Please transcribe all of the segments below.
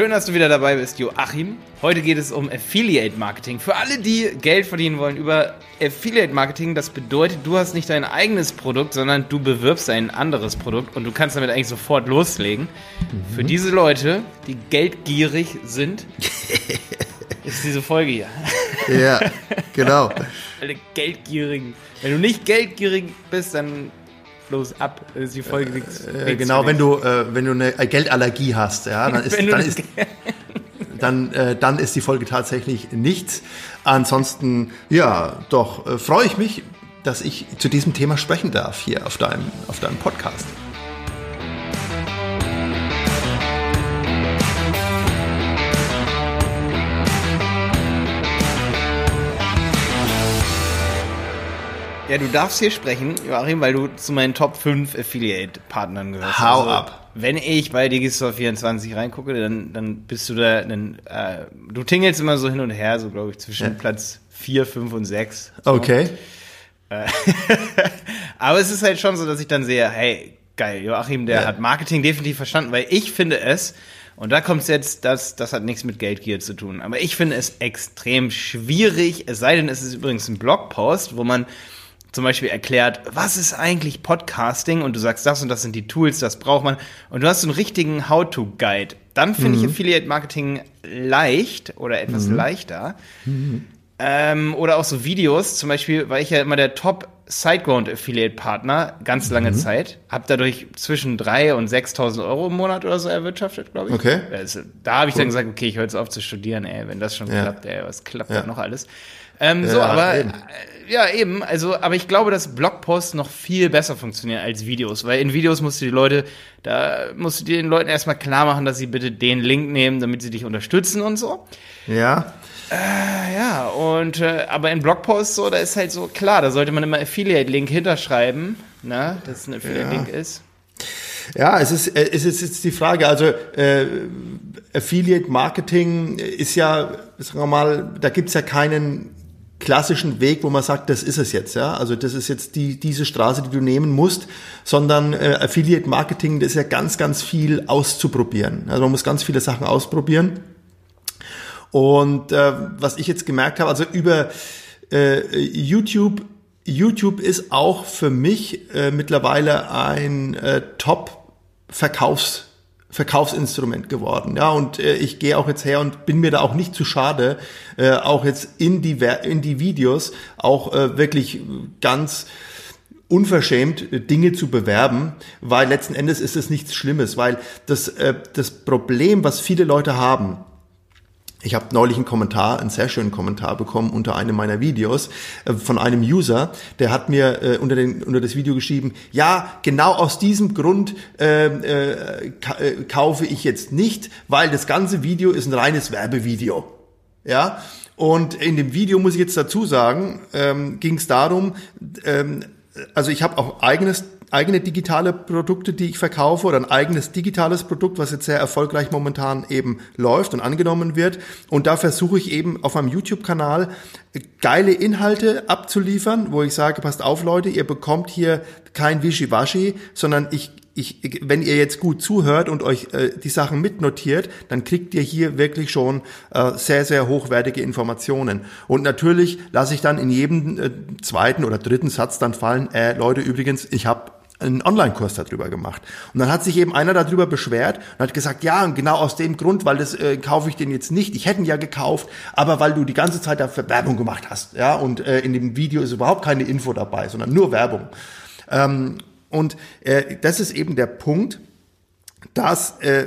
Schön, dass du wieder dabei bist, Joachim. Heute geht es um Affiliate Marketing. Für alle, die Geld verdienen wollen über Affiliate Marketing, das bedeutet, du hast nicht dein eigenes Produkt, sondern du bewirbst ein anderes Produkt und du kannst damit eigentlich sofort loslegen. Mhm. Für diese Leute, die geldgierig sind, ist diese Folge hier. Ja, genau. Alle Geldgierigen. Wenn du nicht geldgierig bist, dann los ab. Ist die Folge nichts. Äh, genau, wenn du, äh, wenn du eine Geldallergie hast, ja, dann ist, dann ist, dann, äh, dann ist die Folge tatsächlich nichts. Ansonsten, ja, doch, äh, freue ich mich, dass ich zu diesem Thema sprechen darf hier auf deinem, auf deinem Podcast. Ja, du darfst hier sprechen, Joachim, weil du zu meinen Top 5 Affiliate-Partnern gehörst. Hau also, ab. Wenn ich bei Digistore24 reingucke, dann, dann bist du da, dann, äh, du tingelst immer so hin und her, so glaube ich, zwischen ja. Platz 4, 5 und 6. So. Okay. Äh, aber es ist halt schon so, dass ich dann sehe, hey, geil, Joachim, der ja. hat Marketing definitiv verstanden, weil ich finde es, und da kommt es jetzt, das, das hat nichts mit Geldgier zu tun, aber ich finde es extrem schwierig, es sei denn, es ist übrigens ein Blogpost, wo man zum Beispiel erklärt, was ist eigentlich Podcasting und du sagst, das und das sind die Tools, das braucht man und du hast so einen richtigen How-to-Guide, dann finde mhm. ich Affiliate Marketing leicht oder etwas mhm. leichter. Mhm. Ähm, oder auch so Videos, zum Beispiel war ich ja immer der Top Sideground Affiliate Partner ganz lange mhm. Zeit, habe dadurch zwischen 3 und 6.000 Euro im Monat oder so erwirtschaftet, glaube ich. Okay. Also, da habe ich cool. dann gesagt, okay, ich höre jetzt auf zu studieren, ey, wenn das schon ja. klappt, ey, was klappt ja. da noch alles? Ähm, ja, so, aber eben. Ja, eben. Also, aber ich glaube, dass Blogposts noch viel besser funktionieren als Videos, weil in Videos musst du die Leute, da musst du den Leuten erstmal klar machen, dass sie bitte den Link nehmen, damit sie dich unterstützen und so. Ja. Äh, ja, und äh, aber in Blogposts so, da ist halt so klar, da sollte man immer Affiliate-Link hinterschreiben, ne, dass es ein Affiliate-Link ja. ist. Ja, es ist, äh, es ist jetzt die Frage, also äh, Affiliate Marketing ist ja, sagen wir mal, da gibt's ja keinen klassischen Weg, wo man sagt, das ist es jetzt, ja. Also das ist jetzt die, diese Straße, die du nehmen musst, sondern äh, Affiliate Marketing, das ist ja ganz, ganz viel auszuprobieren. Also man muss ganz viele Sachen ausprobieren. Und äh, was ich jetzt gemerkt habe, also über äh, YouTube, YouTube ist auch für mich äh, mittlerweile ein äh, Top-Verkaufs- Verkaufsinstrument geworden. Ja, und äh, ich gehe auch jetzt her und bin mir da auch nicht zu schade, äh, auch jetzt in die, in die Videos auch äh, wirklich ganz unverschämt äh, Dinge zu bewerben, weil letzten Endes ist es nichts Schlimmes, weil das, äh, das Problem, was viele Leute haben, ich habe neulich einen Kommentar, einen sehr schönen Kommentar bekommen unter einem meiner Videos äh, von einem User, der hat mir äh, unter, den, unter das Video geschrieben, ja, genau aus diesem Grund äh, äh, äh, kaufe ich jetzt nicht, weil das ganze Video ist ein reines Werbevideo. Ja, und in dem Video muss ich jetzt dazu sagen, ähm, ging es darum, ähm, also ich habe auch eigenes eigene digitale Produkte, die ich verkaufe oder ein eigenes digitales Produkt, was jetzt sehr erfolgreich momentan eben läuft und angenommen wird. Und da versuche ich eben auf meinem YouTube-Kanal geile Inhalte abzuliefern, wo ich sage, passt auf Leute, ihr bekommt hier kein Wischiwaschi, sondern ich ich, wenn ihr jetzt gut zuhört und euch äh, die Sachen mitnotiert, dann kriegt ihr hier wirklich schon äh, sehr, sehr hochwertige Informationen. Und natürlich lasse ich dann in jedem äh, zweiten oder dritten Satz dann fallen, äh, Leute, übrigens, ich habe einen Online-Kurs darüber gemacht. Und dann hat sich eben einer darüber beschwert und hat gesagt, ja, genau aus dem Grund, weil das äh, kaufe ich den jetzt nicht. Ich hätte ihn ja gekauft, aber weil du die ganze Zeit dafür Werbung gemacht hast. Ja, und äh, in dem Video ist überhaupt keine Info dabei, sondern nur Werbung. Ähm, und äh, das ist eben der Punkt, dass äh,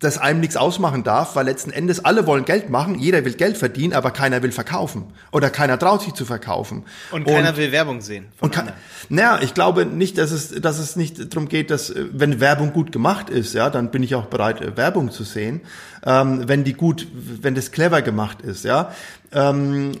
das einem nichts ausmachen darf, weil letzten Endes alle wollen Geld machen, jeder will Geld verdienen, aber keiner will verkaufen oder keiner traut sich zu verkaufen. Und keiner will Werbung sehen. Und kann, naja, ich glaube nicht, dass es, dass es nicht darum geht, dass äh, wenn Werbung gut gemacht ist, ja, dann bin ich auch bereit, äh, Werbung zu sehen, ähm, wenn die gut, wenn das clever gemacht ist, ja. Ähm,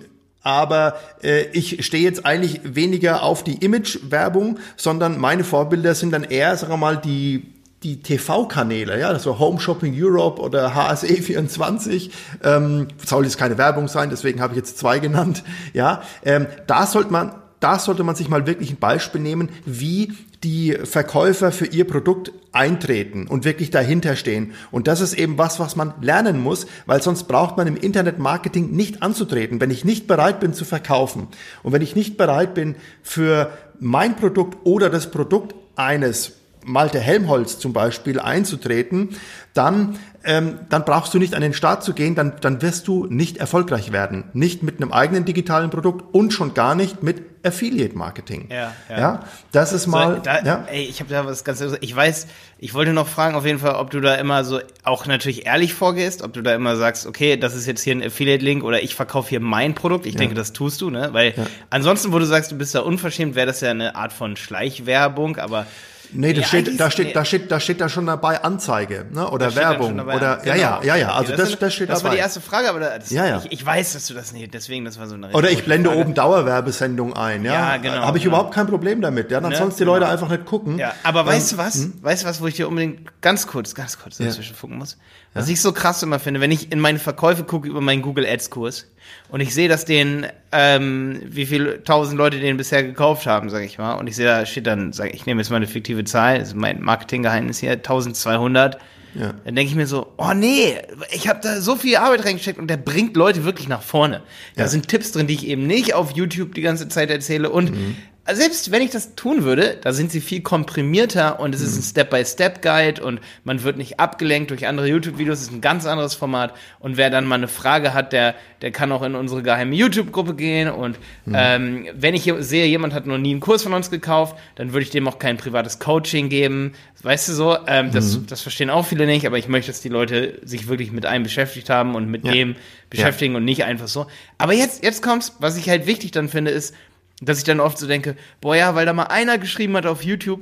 aber äh, ich stehe jetzt eigentlich weniger auf die Image-Werbung, sondern meine Vorbilder sind dann eher, sagen wir mal, die die TV-Kanäle, ja, war Home Shopping Europe oder HSE24, ähm, soll jetzt keine Werbung sein, deswegen habe ich jetzt zwei genannt, ja, ähm, da sollte man da sollte man sich mal wirklich ein Beispiel nehmen, wie die Verkäufer für ihr Produkt eintreten und wirklich dahinter stehen. Und das ist eben was, was man lernen muss, weil sonst braucht man im Internetmarketing nicht anzutreten. Wenn ich nicht bereit bin zu verkaufen und wenn ich nicht bereit bin für mein Produkt oder das Produkt eines Malte Helmholtz zum Beispiel einzutreten, dann, ähm, dann brauchst du nicht an den Start zu gehen, dann, dann wirst du nicht erfolgreich werden. Nicht mit einem eigenen digitalen Produkt und schon gar nicht mit Affiliate Marketing. Ja, ja. ja das ist mal. So, da, ja. Ey, ich habe da was ganz. Ich weiß, ich wollte noch fragen auf jeden Fall, ob du da immer so auch natürlich ehrlich vorgehst, ob du da immer sagst, okay, das ist jetzt hier ein Affiliate-Link oder ich verkaufe hier mein Produkt. Ich ja. denke, das tust du, ne? Weil ansonsten, wo du sagst, du bist da unverschämt, wäre das ja eine Art von Schleichwerbung, aber Nee, das nee, steht, da steht, nee. da steht, da steht da schon dabei Anzeige, ne? Oder Werbung oder genau. ja, ja, ja, ja. Also okay, das, das, das steht das dabei. Das war die erste Frage, aber das, ja, ja. Ich, ich, weiß, dass du das nicht, deswegen das war so eine. Oder ich blende Frage. oben Dauerwerbesendung ein, ja. Ja, genau. Habe ich genau. überhaupt kein Problem damit, ja. Dann ne? sonst die Leute genau. einfach nicht gucken. Ja, aber weißt du was? Hm? Weißt du was, wo ich dir unbedingt ganz kurz, ganz kurz dazwischen ja. funken muss? Was ja. ich so krass immer finde, wenn ich in meine Verkäufe gucke über meinen Google Ads Kurs und ich sehe, dass den, ähm, wie viele tausend Leute den bisher gekauft haben, sage ich mal, und ich sehe, da steht dann, sag, ich nehme jetzt mal eine fiktive Zahl, das ist mein Marketinggeheimnis hier, 1200. Ja. Dann denke ich mir so, oh nee, ich habe da so viel Arbeit reingesteckt und der bringt Leute wirklich nach vorne. Da ja. sind Tipps drin, die ich eben nicht auf YouTube die ganze Zeit erzähle und mhm selbst wenn ich das tun würde, da sind sie viel komprimierter und es ist ein Step-by-Step-Guide und man wird nicht abgelenkt durch andere YouTube-Videos, es ist ein ganz anderes Format und wer dann mal eine Frage hat, der, der kann auch in unsere geheime YouTube-Gruppe gehen und mhm. ähm, wenn ich sehe, jemand hat noch nie einen Kurs von uns gekauft, dann würde ich dem auch kein privates Coaching geben, weißt du so, ähm, das, mhm. das verstehen auch viele nicht, aber ich möchte, dass die Leute sich wirklich mit einem beschäftigt haben und mit ja. dem beschäftigen ja. und nicht einfach so. Aber jetzt, jetzt kommt's, was ich halt wichtig dann finde, ist, dass ich dann oft so denke, boah ja, weil da mal einer geschrieben hat auf YouTube,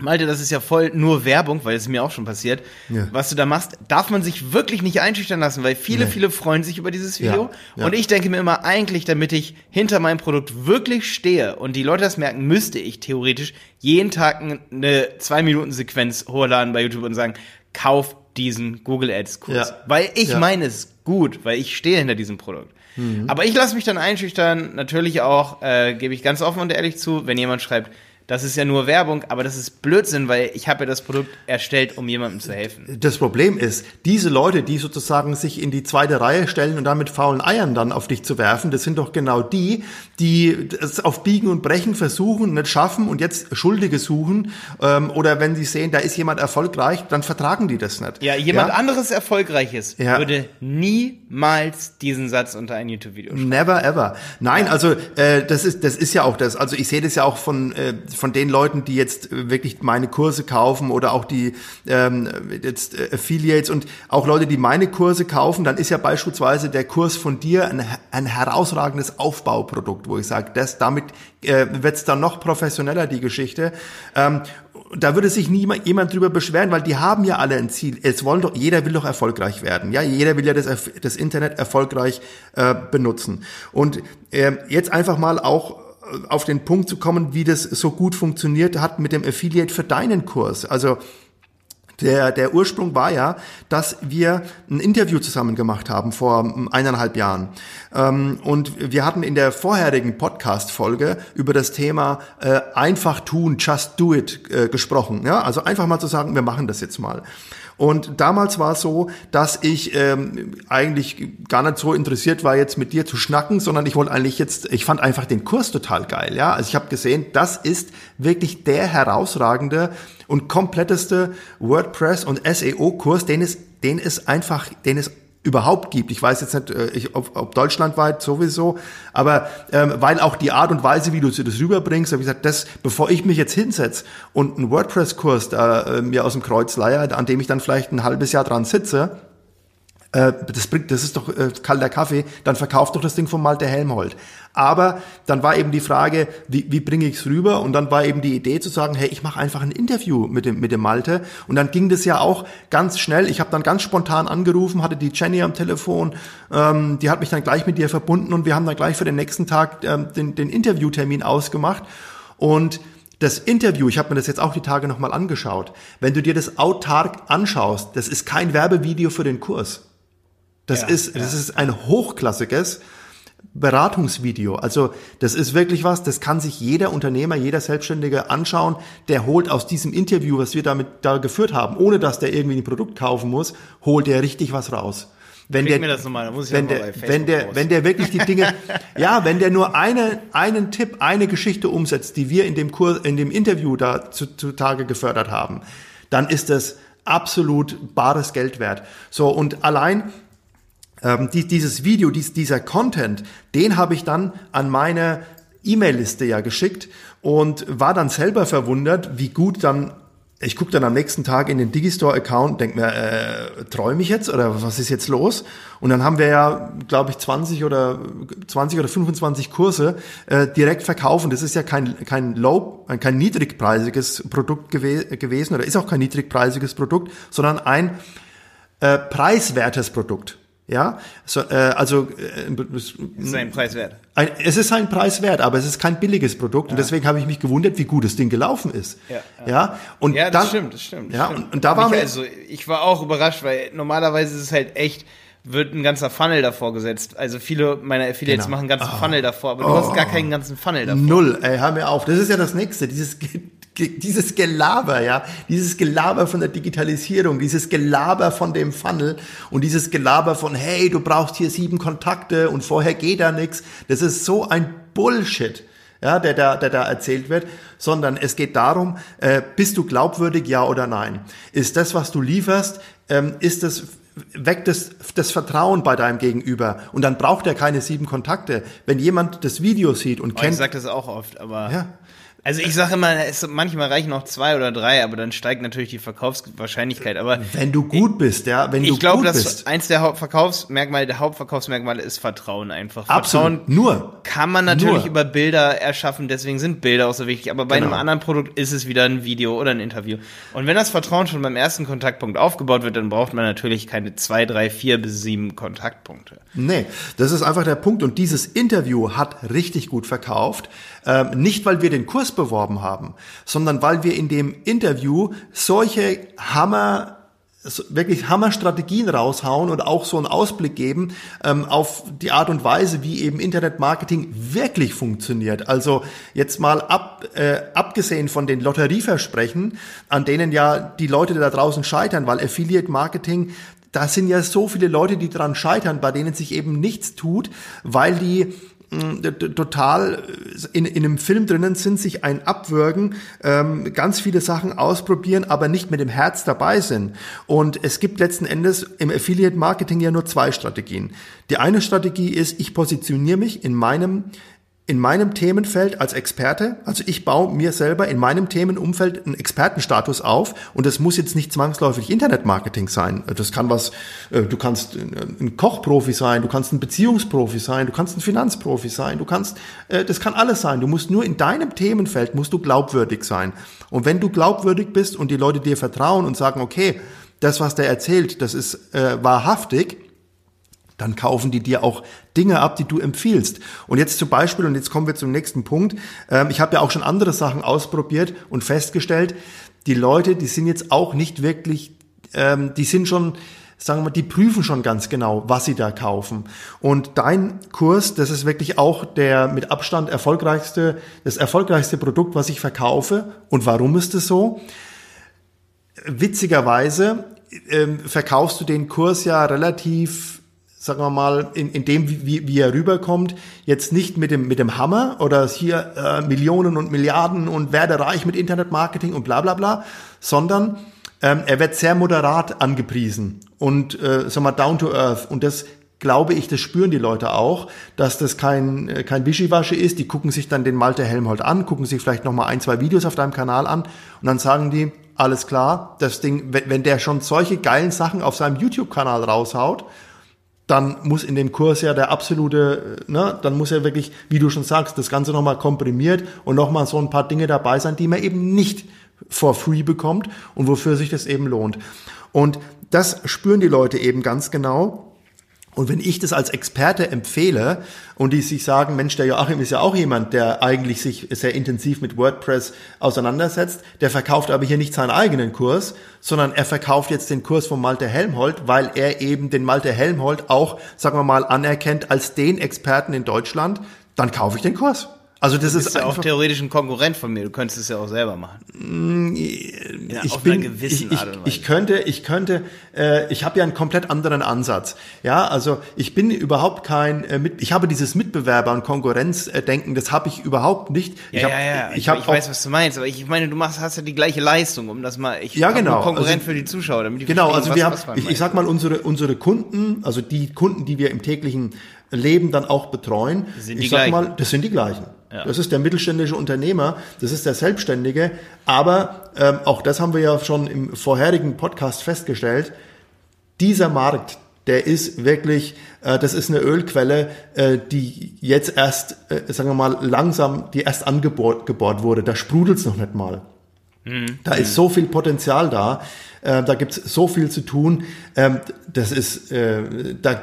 Malte, das ist ja voll nur Werbung, weil es mir auch schon passiert. Ja. Was du da machst, darf man sich wirklich nicht einschüchtern lassen, weil viele, nee. viele freuen sich über dieses Video. Ja, ja. Und ich denke mir immer, eigentlich, damit ich hinter meinem Produkt wirklich stehe und die Leute das merken, müsste ich theoretisch jeden Tag eine zwei Minuten Sequenz hochladen bei YouTube und sagen, kauf diesen Google Ads Kurs. Weil ich meine es gut, weil ich stehe hinter diesem Produkt. Mhm. Aber ich lasse mich dann einschüchtern, natürlich auch, äh, gebe ich ganz offen und ehrlich zu, wenn jemand schreibt, das ist ja nur Werbung, aber das ist Blödsinn, weil ich habe ja das Produkt erstellt, um jemandem zu helfen. Das Problem ist, diese Leute, die sozusagen sich in die zweite Reihe stellen und dann mit faulen Eiern dann auf dich zu werfen, das sind doch genau die, die es auf Biegen und Brechen versuchen, nicht schaffen und jetzt Schuldige suchen. Ähm, oder wenn sie sehen, da ist jemand erfolgreich, dann vertragen die das nicht. Ja, jemand ja? anderes Erfolgreiches ja. würde niemals diesen Satz unter ein YouTube-Video schreiben. Never ever. Nein, also äh, das ist das ist ja auch das. Also ich sehe das ja auch von äh, von den Leuten, die jetzt wirklich meine Kurse kaufen oder auch die ähm, jetzt äh, Affiliates und auch Leute, die meine Kurse kaufen, dann ist ja beispielsweise der Kurs von dir ein, ein herausragendes Aufbauprodukt, wo ich sage, das damit äh, wird es dann noch professioneller die Geschichte. Ähm, da würde sich niemand jemand drüber beschweren, weil die haben ja alle ein Ziel. Es wollen doch, jeder will doch erfolgreich werden. Ja, jeder will ja das, das Internet erfolgreich äh, benutzen. Und äh, jetzt einfach mal auch auf den Punkt zu kommen, wie das so gut funktioniert hat mit dem Affiliate für deinen Kurs. Also der, der Ursprung war ja, dass wir ein Interview zusammen gemacht haben vor eineinhalb Jahren. Ähm, und wir hatten in der vorherigen Podcast-Folge über das Thema äh, einfach tun, just do it äh, gesprochen. Ja, also einfach mal zu sagen, wir machen das jetzt mal. Und damals war es so, dass ich ähm, eigentlich gar nicht so interessiert war, jetzt mit dir zu schnacken, sondern ich wollte eigentlich jetzt, ich fand einfach den Kurs total geil. Ja, also ich habe gesehen, das ist wirklich der herausragende und kompletteste WordPress und SEO-Kurs, den es, den es einfach, den es überhaupt gibt. Ich weiß jetzt nicht, äh, ich, ob, ob deutschlandweit sowieso, aber ähm, weil auch die Art und Weise, wie du das rüberbringst, habe ich gesagt, das, bevor ich mich jetzt hinsetze und einen WordPress-Kurs da äh, mir aus dem Kreuz leier, an dem ich dann vielleicht ein halbes Jahr dran sitze, äh, das bringt, das ist doch äh, kalter Kaffee, dann verkauft doch das Ding von Malte Helmholt. Aber dann war eben die Frage, wie, wie bringe ich es rüber? Und dann war eben die Idee zu sagen, hey, ich mache einfach ein Interview mit dem, mit dem Malte. Und dann ging das ja auch ganz schnell. Ich habe dann ganz spontan angerufen, hatte die Jenny am Telefon, ähm, die hat mich dann gleich mit dir verbunden und wir haben dann gleich für den nächsten Tag ähm, den, den Interviewtermin ausgemacht. Und das Interview, ich habe mir das jetzt auch die Tage nochmal angeschaut, wenn du dir das autark anschaust, das ist kein Werbevideo für den Kurs. Das, ja, ist, ja. das ist ein hochklassiges Beratungsvideo. Also das ist wirklich was, das kann sich jeder Unternehmer, jeder Selbstständige anschauen. Der holt aus diesem Interview, was wir damit da geführt haben, ohne dass der irgendwie ein Produkt kaufen muss, holt der richtig was raus. Wenn der, mir das nochmal, wenn, der, wenn der, wenn der wirklich die Dinge, ja, wenn der nur eine, einen Tipp, eine Geschichte umsetzt, die wir in dem Kurs, in dem Interview da zu, zutage gefördert haben, dann ist das absolut bares Geld wert. So, und allein ähm, die, dieses Video, dies, dieser Content, den habe ich dann an meine E-Mail-Liste ja geschickt und war dann selber verwundert, wie gut dann ich gucke dann am nächsten Tag in den Digistore-Account, denke mir, äh, träume ich jetzt oder was ist jetzt los? Und dann haben wir ja, glaube ich, 20 oder 20 oder 25 Kurse äh, direkt verkaufen. Das ist ja kein kein low, kein niedrigpreisiges Produkt gew gewesen oder ist auch kein niedrigpreisiges Produkt, sondern ein äh, preiswertes Produkt. Ja, so, äh, also äh, es ist ein Preis wert. Ein, es ist ein Preis wert, aber es ist kein billiges Produkt ja. und deswegen habe ich mich gewundert, wie gut das Ding gelaufen ist. Ja, ja. ja und ja, das dann, stimmt, das stimmt. Ja, stimmt. Und, und da war mir also ich war auch überrascht, weil normalerweise ist es halt echt wird ein ganzer Funnel davor gesetzt. Also viele meiner Affiliates genau. machen einen ganzen oh. Funnel davor, aber du oh. hast gar keinen ganzen Funnel davor. Null, ey, hör mir auf. Das ist ja das nächste, dieses dieses Gelaber, ja, dieses Gelaber von der Digitalisierung, dieses Gelaber von dem Funnel und dieses Gelaber von, hey, du brauchst hier sieben Kontakte und vorher geht da nichts. Das ist so ein Bullshit, ja, der da, der da erzählt wird, sondern es geht darum, äh, bist du glaubwürdig, ja oder nein? Ist das, was du lieferst, ähm, ist das weckt das, das Vertrauen bei deinem Gegenüber und dann braucht er keine sieben Kontakte. Wenn jemand das Video sieht und oh, kennt. Ich sag das auch oft, aber. Ja. Also ich sage immer, es, manchmal reichen auch zwei oder drei, aber dann steigt natürlich die Verkaufswahrscheinlichkeit. Aber wenn du gut ich, bist, ja, wenn du ich glaube, gut dass bist. eins der Hauptverkaufsmerkmale, der Hauptverkaufsmerkmale ist Vertrauen einfach. Absolut. Vertrauen Nur kann man natürlich Nur. über Bilder erschaffen, deswegen sind Bilder auch so wichtig. Aber bei genau. einem anderen Produkt ist es wieder ein Video oder ein Interview. Und wenn das Vertrauen schon beim ersten Kontaktpunkt aufgebaut wird, dann braucht man natürlich keine zwei, drei, vier bis sieben Kontaktpunkte. Nee, das ist einfach der Punkt. Und dieses Interview hat richtig gut verkauft. Ähm, nicht, weil wir den Kurs beworben haben, sondern weil wir in dem Interview solche Hammer wirklich Hammerstrategien raushauen und auch so einen Ausblick geben ähm, auf die Art und Weise, wie eben Internetmarketing wirklich funktioniert. Also jetzt mal ab, äh, abgesehen von den Lotterieversprechen, an denen ja die Leute da draußen scheitern, weil Affiliate Marketing da sind ja so viele Leute, die dran scheitern, bei denen sich eben nichts tut, weil die total in, in einem Film drinnen sind, sich ein abwürgen, ähm, ganz viele Sachen ausprobieren, aber nicht mit dem Herz dabei sind. Und es gibt letzten Endes im Affiliate Marketing ja nur zwei Strategien. Die eine Strategie ist, ich positioniere mich in meinem in meinem Themenfeld als Experte, also ich baue mir selber in meinem Themenumfeld einen Expertenstatus auf und das muss jetzt nicht zwangsläufig Internetmarketing sein. Das kann was, äh, du kannst ein Kochprofi sein, du kannst ein Beziehungsprofi sein, du kannst ein Finanzprofi sein, du kannst, äh, das kann alles sein. Du musst nur in deinem Themenfeld musst du glaubwürdig sein. Und wenn du glaubwürdig bist und die Leute dir vertrauen und sagen, okay, das, was der erzählt, das ist äh, wahrhaftig, dann kaufen die dir auch Dinge ab, die du empfiehlst. Und jetzt zum Beispiel, und jetzt kommen wir zum nächsten Punkt, ähm, ich habe ja auch schon andere Sachen ausprobiert und festgestellt, die Leute, die sind jetzt auch nicht wirklich, ähm, die sind schon, sagen wir mal, die prüfen schon ganz genau, was sie da kaufen. Und dein Kurs, das ist wirklich auch der mit Abstand erfolgreichste, das erfolgreichste Produkt, was ich verkaufe. Und warum ist es so? Witzigerweise ähm, verkaufst du den Kurs ja relativ sagen wir mal, in, in dem, wie, wie er rüberkommt, jetzt nicht mit dem, mit dem Hammer oder hier äh, Millionen und Milliarden und werde reich mit Internetmarketing und bla bla bla, sondern ähm, er wird sehr moderat angepriesen und äh, sagen wir down to earth. Und das glaube ich, das spüren die Leute auch, dass das kein, äh, kein Wischiwaschi ist. Die gucken sich dann den Malte Helmholt an, gucken sich vielleicht nochmal ein, zwei Videos auf deinem Kanal an und dann sagen die, alles klar, das Ding, wenn, wenn der schon solche geilen Sachen auf seinem YouTube-Kanal raushaut, dann muss in dem Kurs ja der absolute, ne, dann muss ja wirklich, wie du schon sagst, das Ganze nochmal komprimiert und nochmal so ein paar Dinge dabei sein, die man eben nicht for free bekommt und wofür sich das eben lohnt. Und das spüren die Leute eben ganz genau. Und wenn ich das als Experte empfehle und die sich sagen, Mensch, der Joachim ist ja auch jemand, der eigentlich sich sehr intensiv mit WordPress auseinandersetzt, der verkauft aber hier nicht seinen eigenen Kurs, sondern er verkauft jetzt den Kurs von Malte Helmholt, weil er eben den Malte Helmholt auch, sagen wir mal, anerkennt als den Experten in Deutschland, dann kaufe ich den Kurs. Also das ist ja auch theoretisch ein Konkurrent von mir. Du könntest es ja auch selber machen. Mm, ja, ich auf bin, ich, Weise. Ich könnte, ich könnte, äh, ich habe ja einen komplett anderen Ansatz. Ja, also ich bin überhaupt kein, äh, mit, ich habe dieses Mitbewerber- und Konkurrenzdenken, das habe ich überhaupt nicht. Ja, ich hab, ja, ja. Ich, ich, hab ich weiß, was du meinst, aber ich meine, du machst, hast ja die gleiche Leistung, um das mal. Ich ja, genau. Konkurrent also, für die Zuschauer, damit die Genau, also wir haben, ich, ich sag mal unsere unsere Kunden, also die Kunden, die wir im täglichen Leben dann auch betreuen, sind die ich sag mal, das sind die gleichen. Ja. Das ist der mittelständische Unternehmer, das ist der Selbstständige. Aber ähm, auch das haben wir ja schon im vorherigen Podcast festgestellt. Dieser Markt, der ist wirklich, äh, das ist eine Ölquelle, äh, die jetzt erst, äh, sagen wir mal, langsam, die erst angebohrt gebohrt wurde. Da sprudelt's noch nicht mal. Mhm. Da ist so viel Potenzial da, äh, da gibt's so viel zu tun. Ähm, das ist, äh, da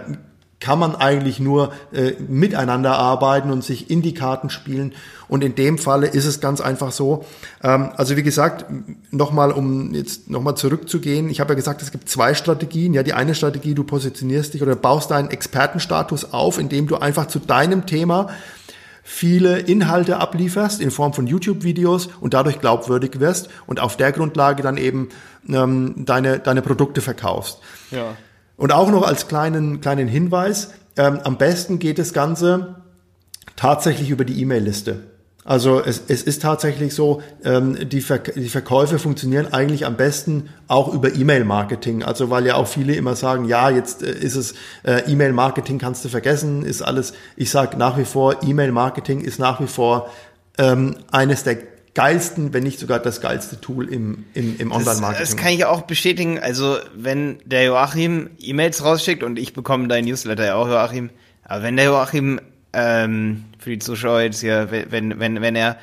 kann man eigentlich nur äh, miteinander arbeiten und sich in die Karten spielen. Und in dem Falle ist es ganz einfach so. Ähm, also wie gesagt, nochmal, um jetzt nochmal zurückzugehen. Ich habe ja gesagt, es gibt zwei Strategien. Ja, die eine Strategie, du positionierst dich oder baust deinen Expertenstatus auf, indem du einfach zu deinem Thema viele Inhalte ablieferst in Form von YouTube-Videos und dadurch glaubwürdig wirst und auf der Grundlage dann eben ähm, deine, deine Produkte verkaufst. Ja. Und auch noch als kleinen, kleinen Hinweis, ähm, am besten geht das Ganze tatsächlich über die E-Mail-Liste. Also es, es ist tatsächlich so, ähm, die, Ver die Verkäufe funktionieren eigentlich am besten auch über E-Mail-Marketing. Also weil ja auch viele immer sagen, ja, jetzt äh, ist es äh, E-Mail-Marketing kannst du vergessen, ist alles. Ich sage nach wie vor, E-Mail-Marketing ist nach wie vor ähm, eines der geilsten, wenn nicht sogar das geilste Tool im, im, im Online-Marketing. Das, das kann ich auch bestätigen. Also wenn der Joachim E-Mails rausschickt und ich bekomme dein Newsletter ja auch, Joachim, aber wenn der Joachim ähm, für die Zuschauer jetzt hier, wenn, wenn, wenn er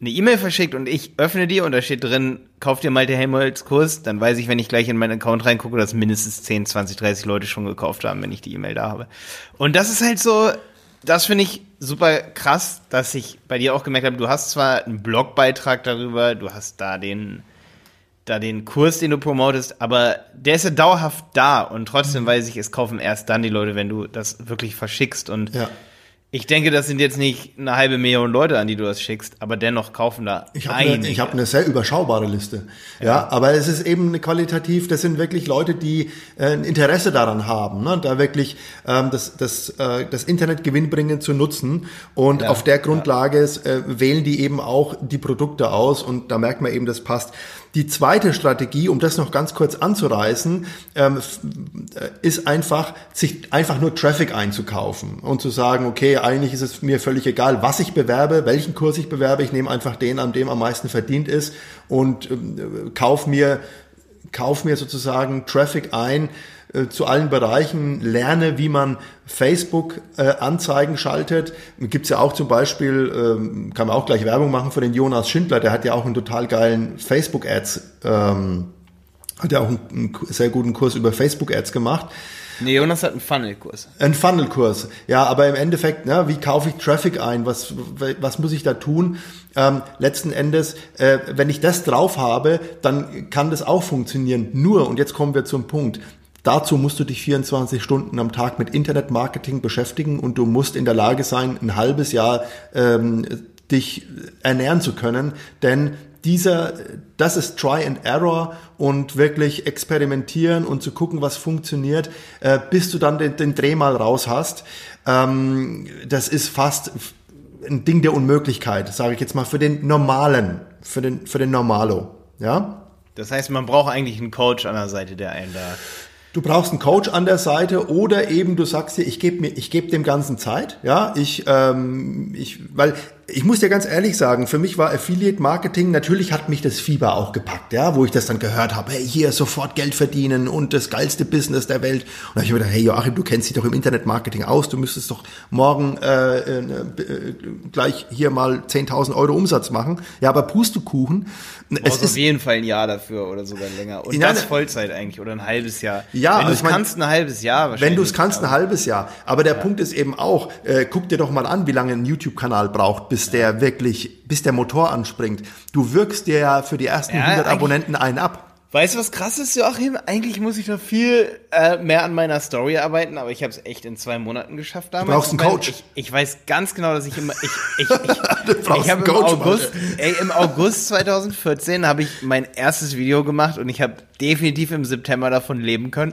eine E-Mail verschickt und ich öffne die und da steht drin, kauf dir Malte Helmholtz Kurs, dann weiß ich, wenn ich gleich in meinen Account reingucke, dass mindestens 10, 20, 30 Leute schon gekauft haben, wenn ich die E-Mail da habe. Und das ist halt so, das finde ich super krass, dass ich bei dir auch gemerkt habe, du hast zwar einen Blogbeitrag darüber, du hast da den, da den Kurs, den du promotest, aber der ist ja dauerhaft da und trotzdem mhm. weiß ich, es kaufen erst dann die Leute, wenn du das wirklich verschickst und ja. Ich denke, das sind jetzt nicht eine halbe Million Leute, an die du das schickst, aber dennoch kaufen da ich hab einige. Eine, ich habe eine sehr überschaubare Liste. Ja. ja. aber es ist eben qualitativ, das sind wirklich Leute, die äh, ein Interesse daran haben, ne? da wirklich ähm, das, das, äh, das Internet gewinnbringend zu nutzen. Und ja. auf der Grundlage äh, wählen die eben auch die Produkte aus und da merkt man eben, das passt. Die zweite Strategie, um das noch ganz kurz anzureißen, ähm, äh, ist einfach, sich einfach nur Traffic einzukaufen und zu sagen, okay, eigentlich ist es mir völlig egal, was ich bewerbe, welchen Kurs ich bewerbe, ich nehme einfach den, an dem am meisten verdient ist und äh, kauf mir, kauf mir sozusagen Traffic ein, äh, zu allen Bereichen, lerne, wie man Facebook-Anzeigen äh, schaltet. Gibt's ja auch zum Beispiel, ähm, kann man auch gleich Werbung machen für den Jonas Schindler, der hat ja auch einen total geilen Facebook-Ads, ähm, hat ja auch einen, einen sehr guten Kurs über Facebook-Ads gemacht. Nee, Jonas hat einen Funnel-Kurs. Ein Funnel-Kurs, ja, aber im Endeffekt, ne, wie kaufe ich Traffic ein? Was, was muss ich da tun? Ähm, letzten Endes, äh, wenn ich das drauf habe, dann kann das auch funktionieren. Nur, und jetzt kommen wir zum Punkt, Dazu musst du dich 24 Stunden am Tag mit Internetmarketing beschäftigen und du musst in der Lage sein, ein halbes Jahr ähm, dich ernähren zu können, denn dieser, das ist Try and Error und wirklich experimentieren und zu gucken, was funktioniert, äh, bis du dann den, den Dreh mal raus hast. Ähm, das ist fast ein Ding der Unmöglichkeit, sage ich jetzt mal, für den Normalen, für den, für den Normalo. Ja? Das heißt, man braucht eigentlich einen Coach an der Seite, der einen da Du brauchst einen Coach an der Seite oder eben du sagst dir, ich gebe mir, ich gebe dem Ganzen Zeit, ja, ich, ähm, ich, weil ich muss dir ganz ehrlich sagen, für mich war Affiliate Marketing, natürlich hat mich das Fieber auch gepackt, ja, wo ich das dann gehört habe, hey, hier sofort Geld verdienen und das geilste Business der Welt. Und da habe ich mir gedacht, hey Joachim, du kennst dich doch im Internet Marketing aus, du müsstest doch morgen äh, äh, äh gleich hier mal 10.000 Euro Umsatz machen. Ja, aber Pustekuchen. Du es ist auf jeden Fall ein Jahr dafür oder sogar länger. Und das Vollzeit eigentlich oder ein halbes Jahr. Ja, wenn du es also kannst, ein halbes Jahr wahrscheinlich. Wenn du es kannst, ein halbes Jahr. Aber der ja. Punkt ist eben auch, äh, guck dir doch mal an, wie lange ein YouTube-Kanal braucht, bis der wirklich, bis der Motor anspringt. Du wirkst dir ja für die ersten ja, 100 Abonnenten einen ab. Weißt du, was krass ist, Joachim? Eigentlich muss ich noch viel äh, mehr an meiner Story arbeiten, aber ich habe es echt in zwei Monaten geschafft damals. Du brauchst einen Coach. Ich, ich, weiß ganz genau, dass ich immer, ich, ich, ich, ich habe im August, ey, im August 2014 habe ich mein erstes Video gemacht und ich habe definitiv im September davon leben können.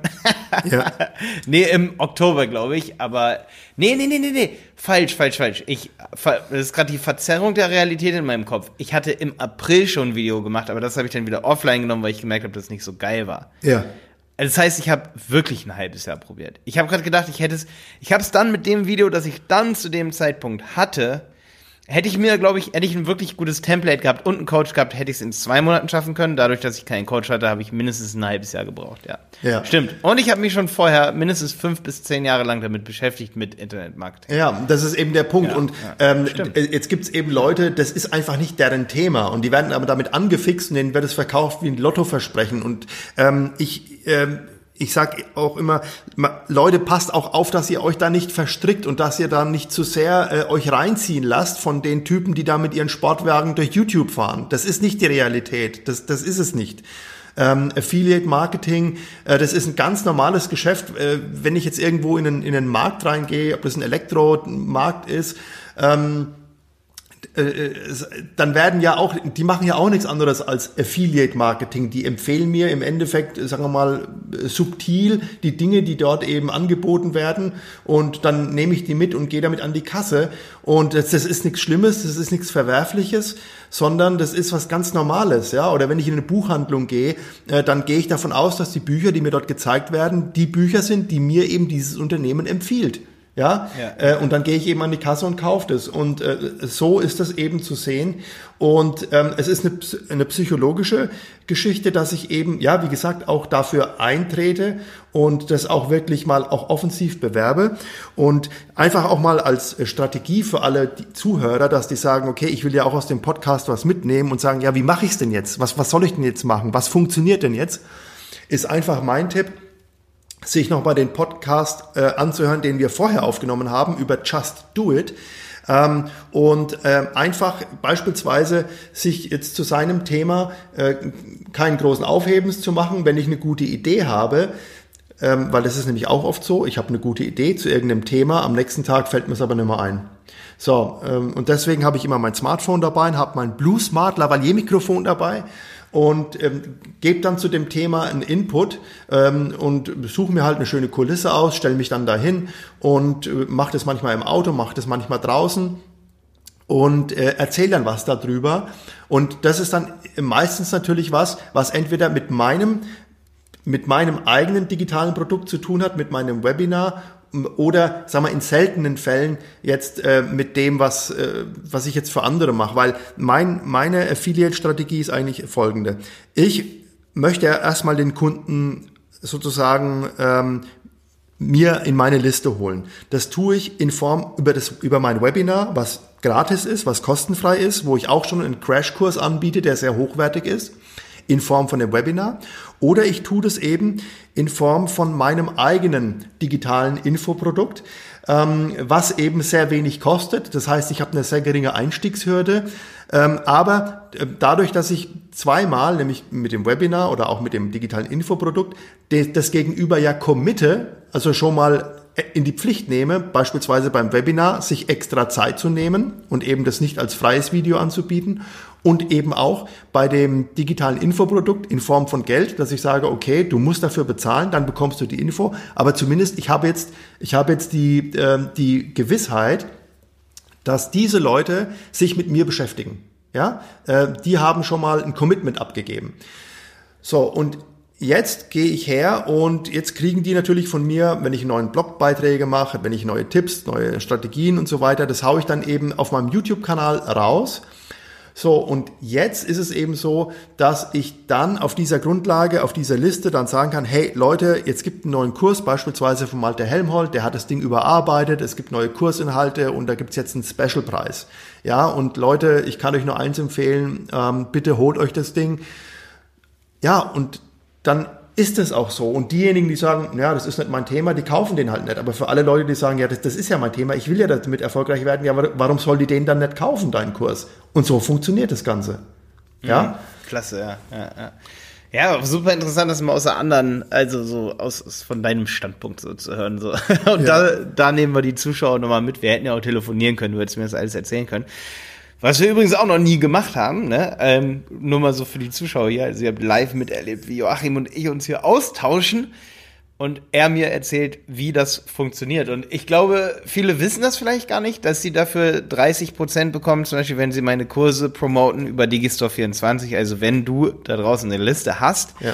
ja. Nee, im Oktober, glaube ich, aber Nee, nee, nee, nee, nee. Falsch, falsch, falsch. Ich, das ist gerade die Verzerrung der Realität in meinem Kopf. Ich hatte im April schon ein Video gemacht, aber das habe ich dann wieder offline genommen, weil ich gemerkt habe, dass es nicht so geil war. Ja. Das heißt, ich habe wirklich ein halbes Jahr probiert. Ich habe gerade gedacht, ich hätte es, ich habe es dann mit dem Video, das ich dann zu dem Zeitpunkt hatte, hätte ich mir, glaube ich, hätte ich ein wirklich gutes Template gehabt und einen Coach gehabt, hätte ich es in zwei Monaten schaffen können. Dadurch, dass ich keinen Coach hatte, habe ich mindestens ein halbes Jahr gebraucht, ja. Ja. Stimmt. Und ich habe mich schon vorher mindestens fünf bis zehn Jahre lang damit beschäftigt mit Internetmarketing. Ja, das ist eben der Punkt. Ja, und ja, ähm, jetzt gibt es eben Leute, das ist einfach nicht deren Thema. Und die werden aber damit angefixt und denen wird es verkauft wie ein Lottoversprechen. Und ähm, ich ähm, ich sage auch immer, Leute, passt auch auf, dass ihr euch da nicht verstrickt und dass ihr da nicht zu sehr äh, euch reinziehen lasst von den Typen, die da mit ihren Sportwagen durch YouTube fahren. Das ist nicht die Realität. Das, das ist es nicht. Ähm, Affiliate Marketing, äh, das ist ein ganz normales Geschäft. Äh, wenn ich jetzt irgendwo in einen, in einen Markt reingehe, ob das ein Elektromarkt ist, ähm, äh, äh, dann werden ja auch, die machen ja auch nichts anderes als Affiliate Marketing. Die empfehlen mir im Endeffekt, sagen wir mal, subtil die Dinge, die dort eben angeboten werden und dann nehme ich die mit und gehe damit an die Kasse. Und das, das ist nichts Schlimmes, das ist nichts Verwerfliches, sondern das ist was ganz Normales, ja. Oder wenn ich in eine Buchhandlung gehe, äh, dann gehe ich davon aus, dass die Bücher, die mir dort gezeigt werden, die Bücher sind, die mir eben dieses Unternehmen empfiehlt. Ja, ja. Äh, und dann gehe ich eben an die Kasse und kaufe das. Und äh, so ist das eben zu sehen. Und ähm, es ist eine, eine psychologische Geschichte, dass ich eben, ja, wie gesagt, auch dafür eintrete und das auch wirklich mal auch offensiv bewerbe. Und einfach auch mal als Strategie für alle Zuhörer, dass die sagen, okay, ich will ja auch aus dem Podcast was mitnehmen und sagen, ja, wie mache ich es denn jetzt? Was, was soll ich denn jetzt machen? Was funktioniert denn jetzt? Ist einfach mein Tipp sich nochmal den Podcast äh, anzuhören, den wir vorher aufgenommen haben über Just Do It. Ähm, und äh, einfach beispielsweise sich jetzt zu seinem Thema äh, keinen großen Aufhebens zu machen, wenn ich eine gute Idee habe, ähm, weil das ist nämlich auch oft so, ich habe eine gute Idee zu irgendeinem Thema, am nächsten Tag fällt mir es aber nicht mehr ein. So, ähm, und deswegen habe ich immer mein Smartphone dabei, habe mein Blue Smart Lavalier Mikrofon dabei und ähm, gebe dann zu dem Thema einen Input ähm, und suche mir halt eine schöne Kulisse aus, stelle mich dann dahin und äh, mache das manchmal im Auto, mache das manchmal draußen und äh, erzähle dann was darüber. Und das ist dann meistens natürlich was, was entweder mit meinem mit meinem eigenen digitalen Produkt zu tun hat, mit meinem Webinar oder sagen wir in seltenen Fällen jetzt äh, mit dem, was, äh, was ich jetzt für andere mache. Weil mein, meine Affiliate-Strategie ist eigentlich folgende. Ich möchte erstmal den Kunden sozusagen ähm, mir in meine Liste holen. Das tue ich in Form über, das, über mein Webinar, was gratis ist, was kostenfrei ist, wo ich auch schon einen Crashkurs anbiete, der sehr hochwertig ist in Form von einem Webinar oder ich tue das eben in Form von meinem eigenen digitalen Infoprodukt, ähm, was eben sehr wenig kostet. Das heißt, ich habe eine sehr geringe Einstiegshürde. Ähm, aber äh, dadurch, dass ich zweimal, nämlich mit dem Webinar oder auch mit dem digitalen Infoprodukt, das Gegenüber ja committe, also schon mal in die Pflicht nehme, beispielsweise beim Webinar, sich extra Zeit zu nehmen und eben das nicht als freies Video anzubieten und eben auch bei dem digitalen Infoprodukt in Form von Geld, dass ich sage, okay, du musst dafür bezahlen, dann bekommst du die Info, aber zumindest ich habe jetzt, ich habe jetzt die, äh, die Gewissheit, dass diese Leute sich mit mir beschäftigen. Ja, äh, die haben schon mal ein Commitment abgegeben. So, und jetzt gehe ich her und jetzt kriegen die natürlich von mir, wenn ich neuen Blogbeiträge mache, wenn ich neue Tipps, neue Strategien und so weiter, das haue ich dann eben auf meinem YouTube-Kanal raus. So, und jetzt ist es eben so, dass ich dann auf dieser Grundlage, auf dieser Liste dann sagen kann, hey Leute, jetzt gibt einen neuen Kurs, beispielsweise von Malte Helmholt, der hat das Ding überarbeitet, es gibt neue Kursinhalte und da gibt's jetzt einen Specialpreis. Ja, und Leute, ich kann euch nur eins empfehlen, ähm, bitte holt euch das Ding. Ja, und dann ist es auch so. Und diejenigen, die sagen, ja, das ist nicht mein Thema, die kaufen den halt nicht. Aber für alle Leute, die sagen, ja, das, das ist ja mein Thema, ich will ja damit erfolgreich werden, ja, warum soll die den dann nicht kaufen, deinen Kurs? Und so funktioniert das Ganze. Ja? Mhm, klasse, ja. ja, ja. Ja, super interessant, das mal aus der anderen, also so aus, aus von deinem Standpunkt so zu hören. So. Und ja. da, da nehmen wir die Zuschauer nochmal mit. Wir hätten ja auch telefonieren können, du hättest mir das alles erzählen können. Was wir übrigens auch noch nie gemacht haben, ne? Ähm, nur mal so für die Zuschauer hier. Also ihr habt live miterlebt, wie Joachim und ich uns hier austauschen und er mir erzählt, wie das funktioniert. Und ich glaube, viele wissen das vielleicht gar nicht, dass sie dafür 30 Prozent bekommen, zum Beispiel, wenn sie meine Kurse promoten über Digistore 24. Also wenn du da draußen eine Liste hast. Ja.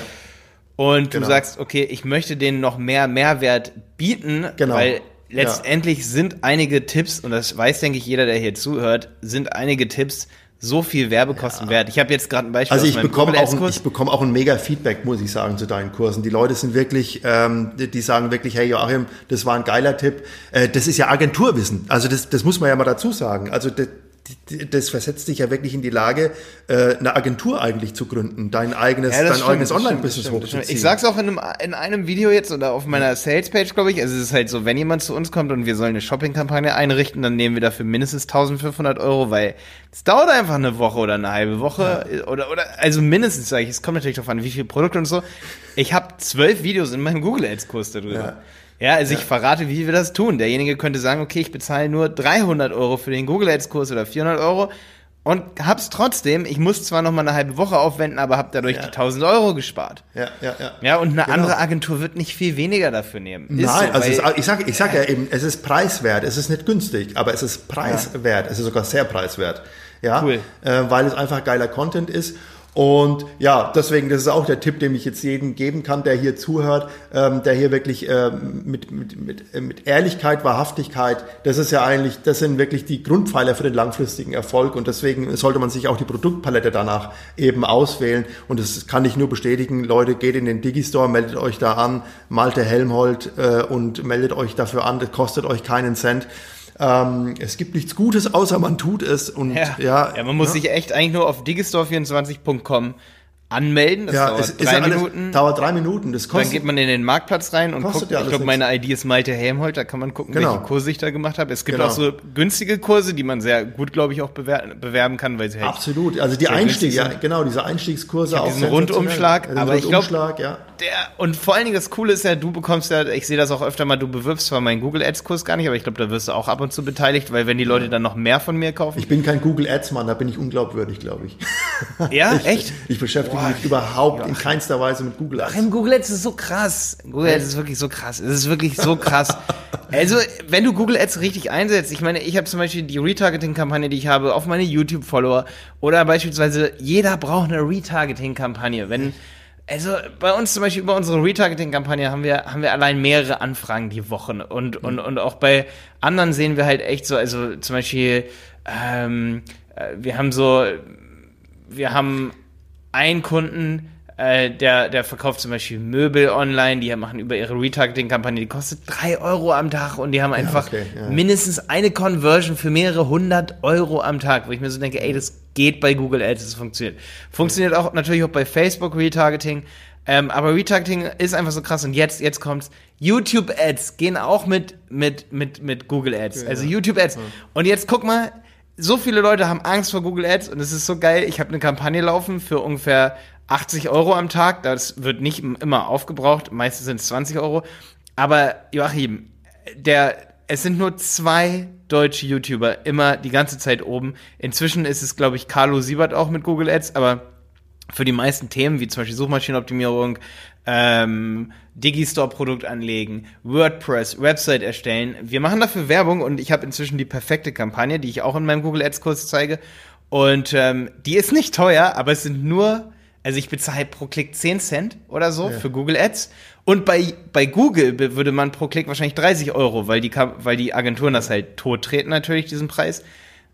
Und genau. du sagst, okay, ich möchte denen noch mehr Mehrwert bieten, genau. weil letztendlich ja. sind einige Tipps, und das weiß, denke ich, jeder, der hier zuhört, sind einige Tipps so viel Werbekosten ja. wert. Ich habe jetzt gerade ein Beispiel also ich bekomme auch ein, ich bekomme auch ein mega Feedback, muss ich sagen, zu deinen Kursen. Die Leute sind wirklich, ähm, die, die sagen wirklich, hey Joachim, das war ein geiler Tipp. Äh, das ist ja Agenturwissen. Also das, das muss man ja mal dazu sagen. Also das, das versetzt dich ja wirklich in die Lage, äh, eine Agentur eigentlich zu gründen, dein eigenes, ja, dein eigenes Online-Business hochzuziehen. Ich sag's auch in einem, in einem Video jetzt oder auf meiner Sales-Page, glaube ich. Also es ist halt so, wenn jemand zu uns kommt und wir sollen eine Shopping-Kampagne einrichten, dann nehmen wir dafür mindestens 1500 Euro, weil es dauert einfach eine Woche oder eine halbe Woche ja. oder, oder, also mindestens, sage ich, es kommt natürlich darauf an, wie viele Produkte und so. Ich habe zwölf Videos in meinem Google Ads-Kurs darüber. Ja. Ja, also ja. ich verrate, wie wir das tun. Derjenige könnte sagen, okay, ich bezahle nur 300 Euro für den Google Ads Kurs oder 400 Euro und hab's trotzdem. Ich muss zwar noch mal eine halbe Woche aufwenden, aber hab dadurch ja. die 1000 Euro gespart. Ja, ja, ja. Ja, und eine genau. andere Agentur wird nicht viel weniger dafür nehmen. Ist Nein, so, also es, ich sag, ich sag ja eben, es ist preiswert. Es ist nicht günstig, aber es ist preiswert. Ja. Es ist sogar sehr preiswert. Ja, cool. äh, weil es einfach geiler Content ist. Und ja, deswegen, das ist auch der Tipp, den ich jetzt jedem geben kann, der hier zuhört, ähm, der hier wirklich ähm, mit, mit, mit, äh, mit Ehrlichkeit, Wahrhaftigkeit, das ist ja eigentlich, das sind wirklich die Grundpfeiler für den langfristigen Erfolg. Und deswegen sollte man sich auch die Produktpalette danach eben auswählen. Und das kann ich nur bestätigen, Leute, geht in den Digistore, meldet euch da an, Malte Helmholt äh, und meldet euch dafür an, das kostet euch keinen Cent. Ähm, es gibt nichts Gutes, außer man tut es. Und ja, ja, ja man muss ja. sich echt eigentlich nur auf digistore24.com anmelden. Das ja, dauert drei Minuten. Dauert drei Minuten. Das kostet, dann geht man in den Marktplatz rein und guckt. Ja ich glaube, meine ID ist Malte Helmholt. Da kann man gucken, genau. welche Kurse ich da gemacht habe. Es gibt genau. auch so günstige Kurse, die man sehr gut, glaube ich, auch bewerben kann, weil sie halt absolut. Also die Einstieg, ja, genau, diese Einstiegskurse auch. Diesen Rundumschlag. aber ich glaube, ja. der und vor allen Dingen das Coole ist ja, du bekommst ja, ich sehe das auch öfter mal, du bewirbst zwar meinen Google Ads Kurs gar nicht, aber ich glaube, da wirst du auch ab und zu beteiligt, weil wenn die Leute dann noch mehr von mir kaufen. Ich bin kein Google Ads Mann, da bin ich unglaubwürdig, glaube ich. Ja, ich, echt? Ich beschäftige. Mich überhaupt überhaupt in keinster Weise mit Google Ads. Ach, Google Ads ist so krass. Google Ads ist wirklich so krass. Es ist wirklich so krass. also, wenn du Google Ads richtig einsetzt, ich meine, ich habe zum Beispiel die Retargeting-Kampagne, die ich habe, auf meine YouTube-Follower oder beispielsweise jeder braucht eine Retargeting-Kampagne. Wenn also bei uns zum Beispiel über unsere Retargeting-Kampagne haben wir, haben wir allein mehrere Anfragen die Woche. Und, und, und auch bei anderen sehen wir halt echt so, also zum Beispiel, ähm, äh, wir haben so, wir haben einen Kunden, äh, der, der verkauft zum Beispiel Möbel online, die machen über ihre Retargeting-Kampagne, die kostet drei Euro am Tag und die haben einfach ja, okay, ja. mindestens eine Conversion für mehrere hundert Euro am Tag, wo ich mir so denke, ey, das geht bei Google Ads, das funktioniert. Funktioniert auch natürlich auch bei Facebook Retargeting, ähm, aber Retargeting ist einfach so krass und jetzt, jetzt kommt's. YouTube Ads gehen auch mit, mit, mit, mit Google Ads. Ja, also YouTube Ads. Und jetzt guck mal, so viele Leute haben Angst vor Google Ads und es ist so geil. Ich habe eine Kampagne laufen für ungefähr 80 Euro am Tag. Das wird nicht immer aufgebraucht. Meistens sind es 20 Euro. Aber Joachim, der, es sind nur zwei deutsche YouTuber immer die ganze Zeit oben. Inzwischen ist es, glaube ich, Carlo Siebert auch mit Google Ads, aber für die meisten Themen, wie zum Beispiel Suchmaschinenoptimierung, ähm, Digistore-Produkt anlegen, WordPress, Website erstellen. Wir machen dafür Werbung und ich habe inzwischen die perfekte Kampagne, die ich auch in meinem Google Ads-Kurs zeige. Und ähm, die ist nicht teuer, aber es sind nur Also ich bezahle pro Klick 10 Cent oder so für Google Ads. Und bei, bei Google würde man pro Klick wahrscheinlich 30 Euro, weil die, weil die Agenturen das halt tot treten natürlich, diesen Preis.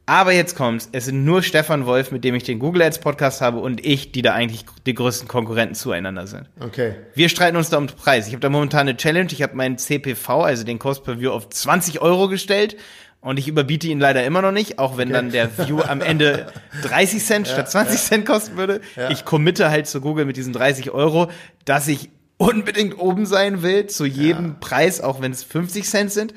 Aber jetzt kommt's. Es sind nur Stefan Wolf, mit dem ich den Google Ads Podcast habe und ich, die da eigentlich die größten Konkurrenten zueinander sind. Okay. Wir streiten uns da um den Preis. Ich habe da momentan eine Challenge. Ich habe meinen CPV, also den Cost per View, auf 20 Euro gestellt. Und ich überbiete ihn leider immer noch nicht, auch wenn dann der View am Ende 30 Cent statt 20 Cent kosten würde. Ich committe halt zu Google mit diesen 30 Euro, dass ich unbedingt oben sein will, zu jedem Preis, auch wenn es 50 Cent sind.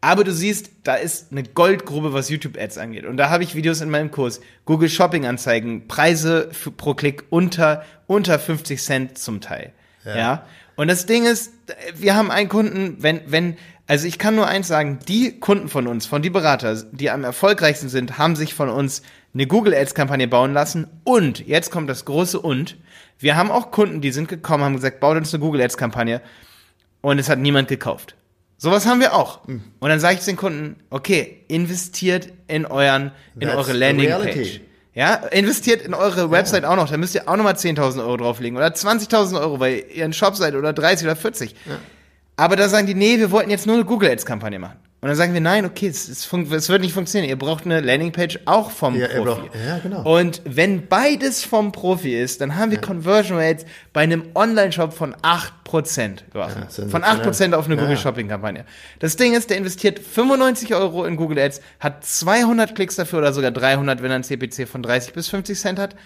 Aber du siehst, da ist eine Goldgrube, was YouTube-Ads angeht. Und da habe ich Videos in meinem Kurs. Google Shopping-Anzeigen, Preise für, pro Klick unter, unter 50 Cent zum Teil. Ja. Und das Ding ist, wir haben einen Kunden, wenn, wenn, also ich kann nur eins sagen, die Kunden von uns, von die Berater, die am erfolgreichsten sind, haben sich von uns eine Google Ads Kampagne bauen lassen. Und, jetzt kommt das große Und, wir haben auch Kunden, die sind gekommen, haben gesagt, baut uns eine Google Ads Kampagne. Und es hat niemand gekauft. Sowas haben wir auch. Hm. Und dann sage ich den Kunden, okay, investiert in euren, in That's eure Landingpage. Ja, investiert in eure Website auch noch, da müsst ihr auch nochmal 10.000 Euro drauflegen oder 20.000 Euro, weil ihr ein Shop seid oder 30 oder 40. Aber da sagen die, nee, wir wollten jetzt nur eine Google Ads Kampagne machen. Und dann sagen wir, nein, okay, es, es, es wird nicht funktionieren. Ihr braucht eine Landingpage auch vom Ja, Profi. braucht- ja, genau. Und wenn beides vom Profi ist, dann haben wir Conversion Rates bei einem Online-Shop von 8%. Joachim. von sensationell. 8% auf eine Ja, Google ja. Shopping-Kampagne. Das Ding ist, der investiert 95 Euro in Google Ads, hat 200 Klicks dafür oder sogar 300, wenn er ein CPC von 30 bis 50 Cent hat.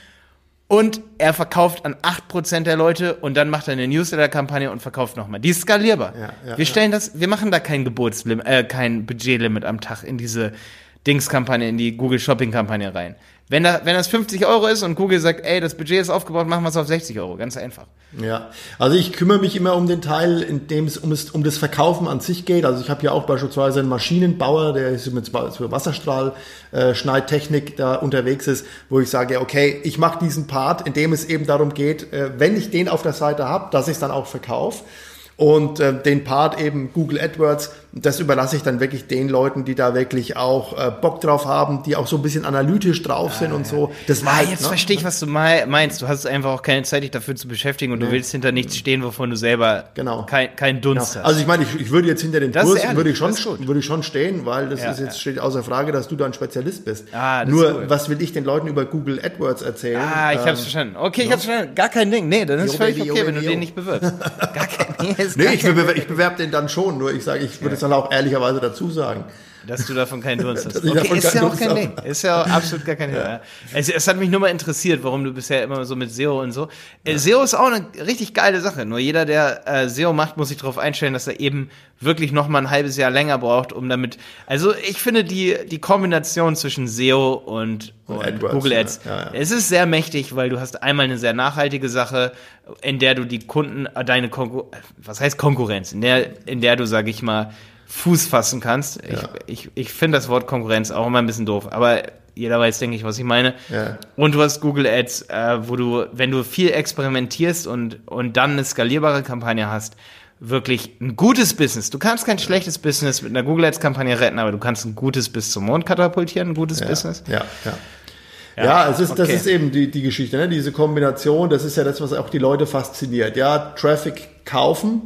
Und er verkauft an 8% der Leute und dann macht er eine Newsletter-Kampagne und verkauft nochmal. Die ist skalierbar. Ja, ja, wir stellen das, wir machen da kein Geburtslimit, äh, kein Budgetlimit am Tag in diese Dings-Kampagne, in die Google Shopping-Kampagne rein. Wenn, da, wenn das 50 Euro ist und Google sagt, ey, das Budget ist aufgebaut, machen wir es auf 60 Euro. Ganz einfach. Ja, also ich kümmere mich immer um den Teil, in dem es um, es um das Verkaufen an sich geht. Also ich habe ja auch beispielsweise einen Maschinenbauer, der ist mit für Wasserstrahl-Schneidtechnik da unterwegs ist, wo ich sage, okay, ich mache diesen Part, in dem es eben darum geht, äh, wenn ich den auf der Seite habe, dass ich es dann auch verkaufe. Und äh, den Part eben Google AdWords, das überlasse ich dann wirklich den Leuten, die da wirklich auch äh, Bock drauf haben, die auch so ein bisschen analytisch drauf sind und so. Das Ah, war jetzt ne? verstehe ich, was du mei- meinst. Du hast einfach auch keine Zeit, dich dafür zu beschäftigen und du willst hinter nichts stehen, wovon du selber Genau. kein, kein Dunst hast. Also ich meine, ich, ich würde jetzt hinter den Das Kurs ehrlich, würde ich schon würde ich schon stehen, weil das Ja, ist jetzt ja. steht außer Frage, dass du da ein Spezialist bist. Ah, das Nur ist cool. was will ich den Leuten über Google AdWords erzählen? Ah, ich hab's Ähm, verstanden. Okay, ich hab's verstanden. Gar kein Ding. Nee, dann ist Jo, völlig okay, wenn du den nicht bewirbst. Gar kein nee, ist Nee, ich, bewerbe, ich bewerbe den dann schon, nur ich sage, ich würde es dann auch ehrlicherweise dazu sagen. Dass du davon keinen Dunst hast. Okay, ist ja auch kein Ding. Ist ja auch absolut gar kein Ding. Ja. Es, es hat mich nur mal interessiert, warum du bisher immer so mit SEO und so. Äh, SEO ist auch eine richtig geile Sache. Nur jeder, der äh, SEO macht, muss sich darauf einstellen, dass er eben wirklich noch mal ein halbes Jahr länger braucht, um damit. Also ich finde die die Kombination zwischen SEO und, und, AdWords, Google ja. Ads. Ja, ja. Es ist sehr mächtig, weil du hast einmal eine sehr nachhaltige Sache, in der du die Kunden, äh, deine Konkur was heißt Konkurrenz, in der, in der du, sag ich mal, Fuß fassen kannst. Ich, ich, ich finde das Wort Konkurrenz auch immer ein bisschen doof, aber jeder weiß, denke ich, was ich meine. Ja. Und du hast Google Ads, äh, wo du, wenn du viel experimentierst und, und dann eine skalierbare Kampagne hast, wirklich ein gutes Business. Du kannst kein schlechtes Business mit einer Google Ads Kampagne retten, aber du kannst ein gutes bis zum Mond katapultieren, ein gutes Business. Ja, ja. Ja, es ist, das okay. ist eben die, die Geschichte, ne? diese Kombination, das ist ja das, was auch die Leute fasziniert. Ja, Traffic kaufen,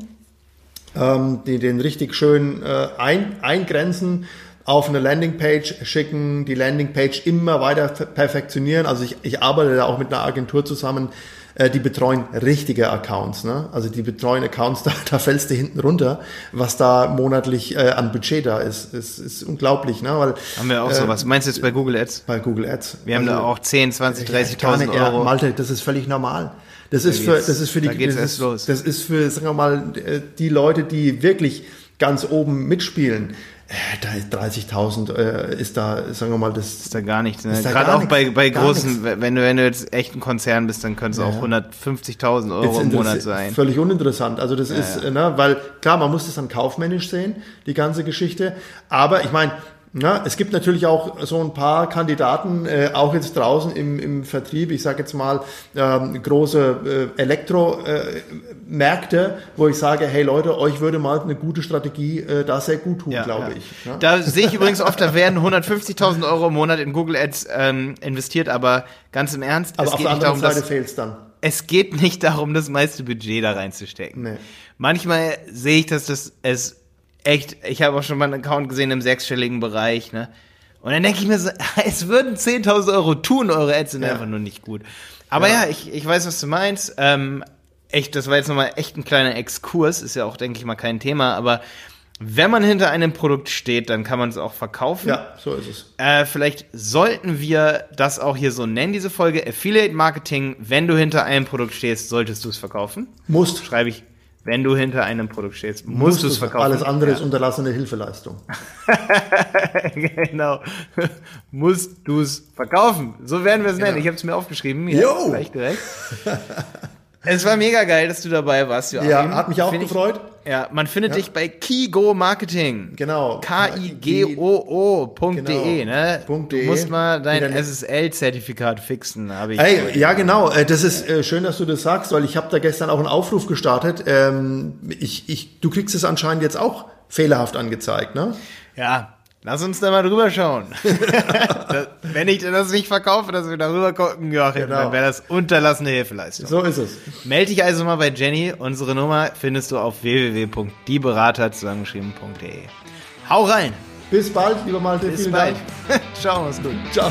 ähm, die, den richtig schön äh, ein, eingrenzen, auf eine Landingpage schicken, die Landingpage immer weiter perfektionieren. Also ich, ich arbeite da auch mit einer Agentur zusammen, äh, die betreuen richtige Accounts. Ne? Also die betreuen Accounts, da, da fällst du hinten runter, was da monatlich äh, an Budget da ist. ist, ist unglaublich. Ne? Weil, Haben wir auch äh, sowas. Meinst du jetzt bei Google Ads? bei Google Ads. Wir haben da Also- auch 10, 20, ja, gar 30.000 nicht, ja, Euro. Malte, das ist völlig normal. Das ist für, das ist für die, da geht's das, erst ist, los. das ist für, sagen wir mal, die Leute, die wirklich ganz oben mitspielen. Äh, Da ist 30.000 äh, ist da, sagen wir mal, das ist da gar nichts. Ne? Gerade auch bei, nichts, bei gar großen, wenn du, wenn du jetzt echt ein Konzern bist, dann können es auch Ja. 150.000 Euro im Monat sein. Völlig uninteressant. Also das ist, äh, ne, weil klar, man muss das dann kaufmännisch sehen, die ganze Geschichte. Aber ich meine, na, es gibt natürlich auch so ein paar Kandidaten, äh, auch jetzt draußen im, im Vertrieb, ich sage jetzt mal ähm, große äh, Elektromärkte, wo ich sage, hey Leute, euch würde mal eine gute Strategie äh, da sehr gut tun, glaube ich. ne? Da sehe ich übrigens oft, da werden 150.000 Euro im Monat in Google Ads ähm, investiert, aber ganz im Ernst, Aber es auf geht der nicht anderen darum, Seite fehlt es dann. es geht nicht darum, das meiste Budget da reinzustecken. Nee. Manchmal sehe ich, dass das es echt, ich habe auch schon mal einen Account gesehen im sechsstelligen Bereich, ne? Und dann denke ich mir so, es würden 10.000 Euro tun, eure Ads sind Ja. einfach nur nicht gut. Aber ja, Ja. ich, ich weiß, was du meinst. Ähm, echt, das war jetzt nochmal echt ein kleiner Exkurs, ist ja auch, denke ich mal, kein Thema, aber wenn man hinter einem Produkt steht, dann kann man es auch verkaufen. Ja, so ist es. Äh, vielleicht sollten wir das auch hier so nennen, diese Folge. Affiliate Marketing, wenn du hinter einem Produkt stehst, solltest du es verkaufen. Musst. Schreibe ich, wenn du hinter einem Produkt stehst, musst, du es verkaufen. Alles andere ist ja. unterlassene Hilfeleistung. genau. musst du es verkaufen. So werden wir es nennen. Ich habe es mir aufgeschrieben. Hier, Jo. Gleich direkt. es war mega geil, dass du dabei warst, Joachim. Ja, hat mich auch Find ich- gefreut. Ja, man findet dich bei Kigo Marketing. Genau. K-I-G-O-O.de, Genau. ne? Punkt Du de. musst mal dein SSL-Zertifikat fixen, habe ich. Hey, ja genau, äh, das ist äh, schön, dass du das sagst, weil ich habe da gestern auch einen Aufruf gestartet. Ähm, ich, ich, du kriegst es anscheinend jetzt auch fehlerhaft angezeigt, ne? Ja, lass uns da mal drüber schauen. das, wenn ich das nicht verkaufe, dass wir da rüber gucken, Joachim, Genau. dann wäre das unterlassene Hilfeleistung. So ist es. Meld dich also mal bei Jenny. Unsere Nummer findest du auf www.dieberater zusammengeschrieben.de. Hau rein. Bis bald, lieber Malte. Bis Vielen bald. Dank. Ciao, mach's gut. Ciao.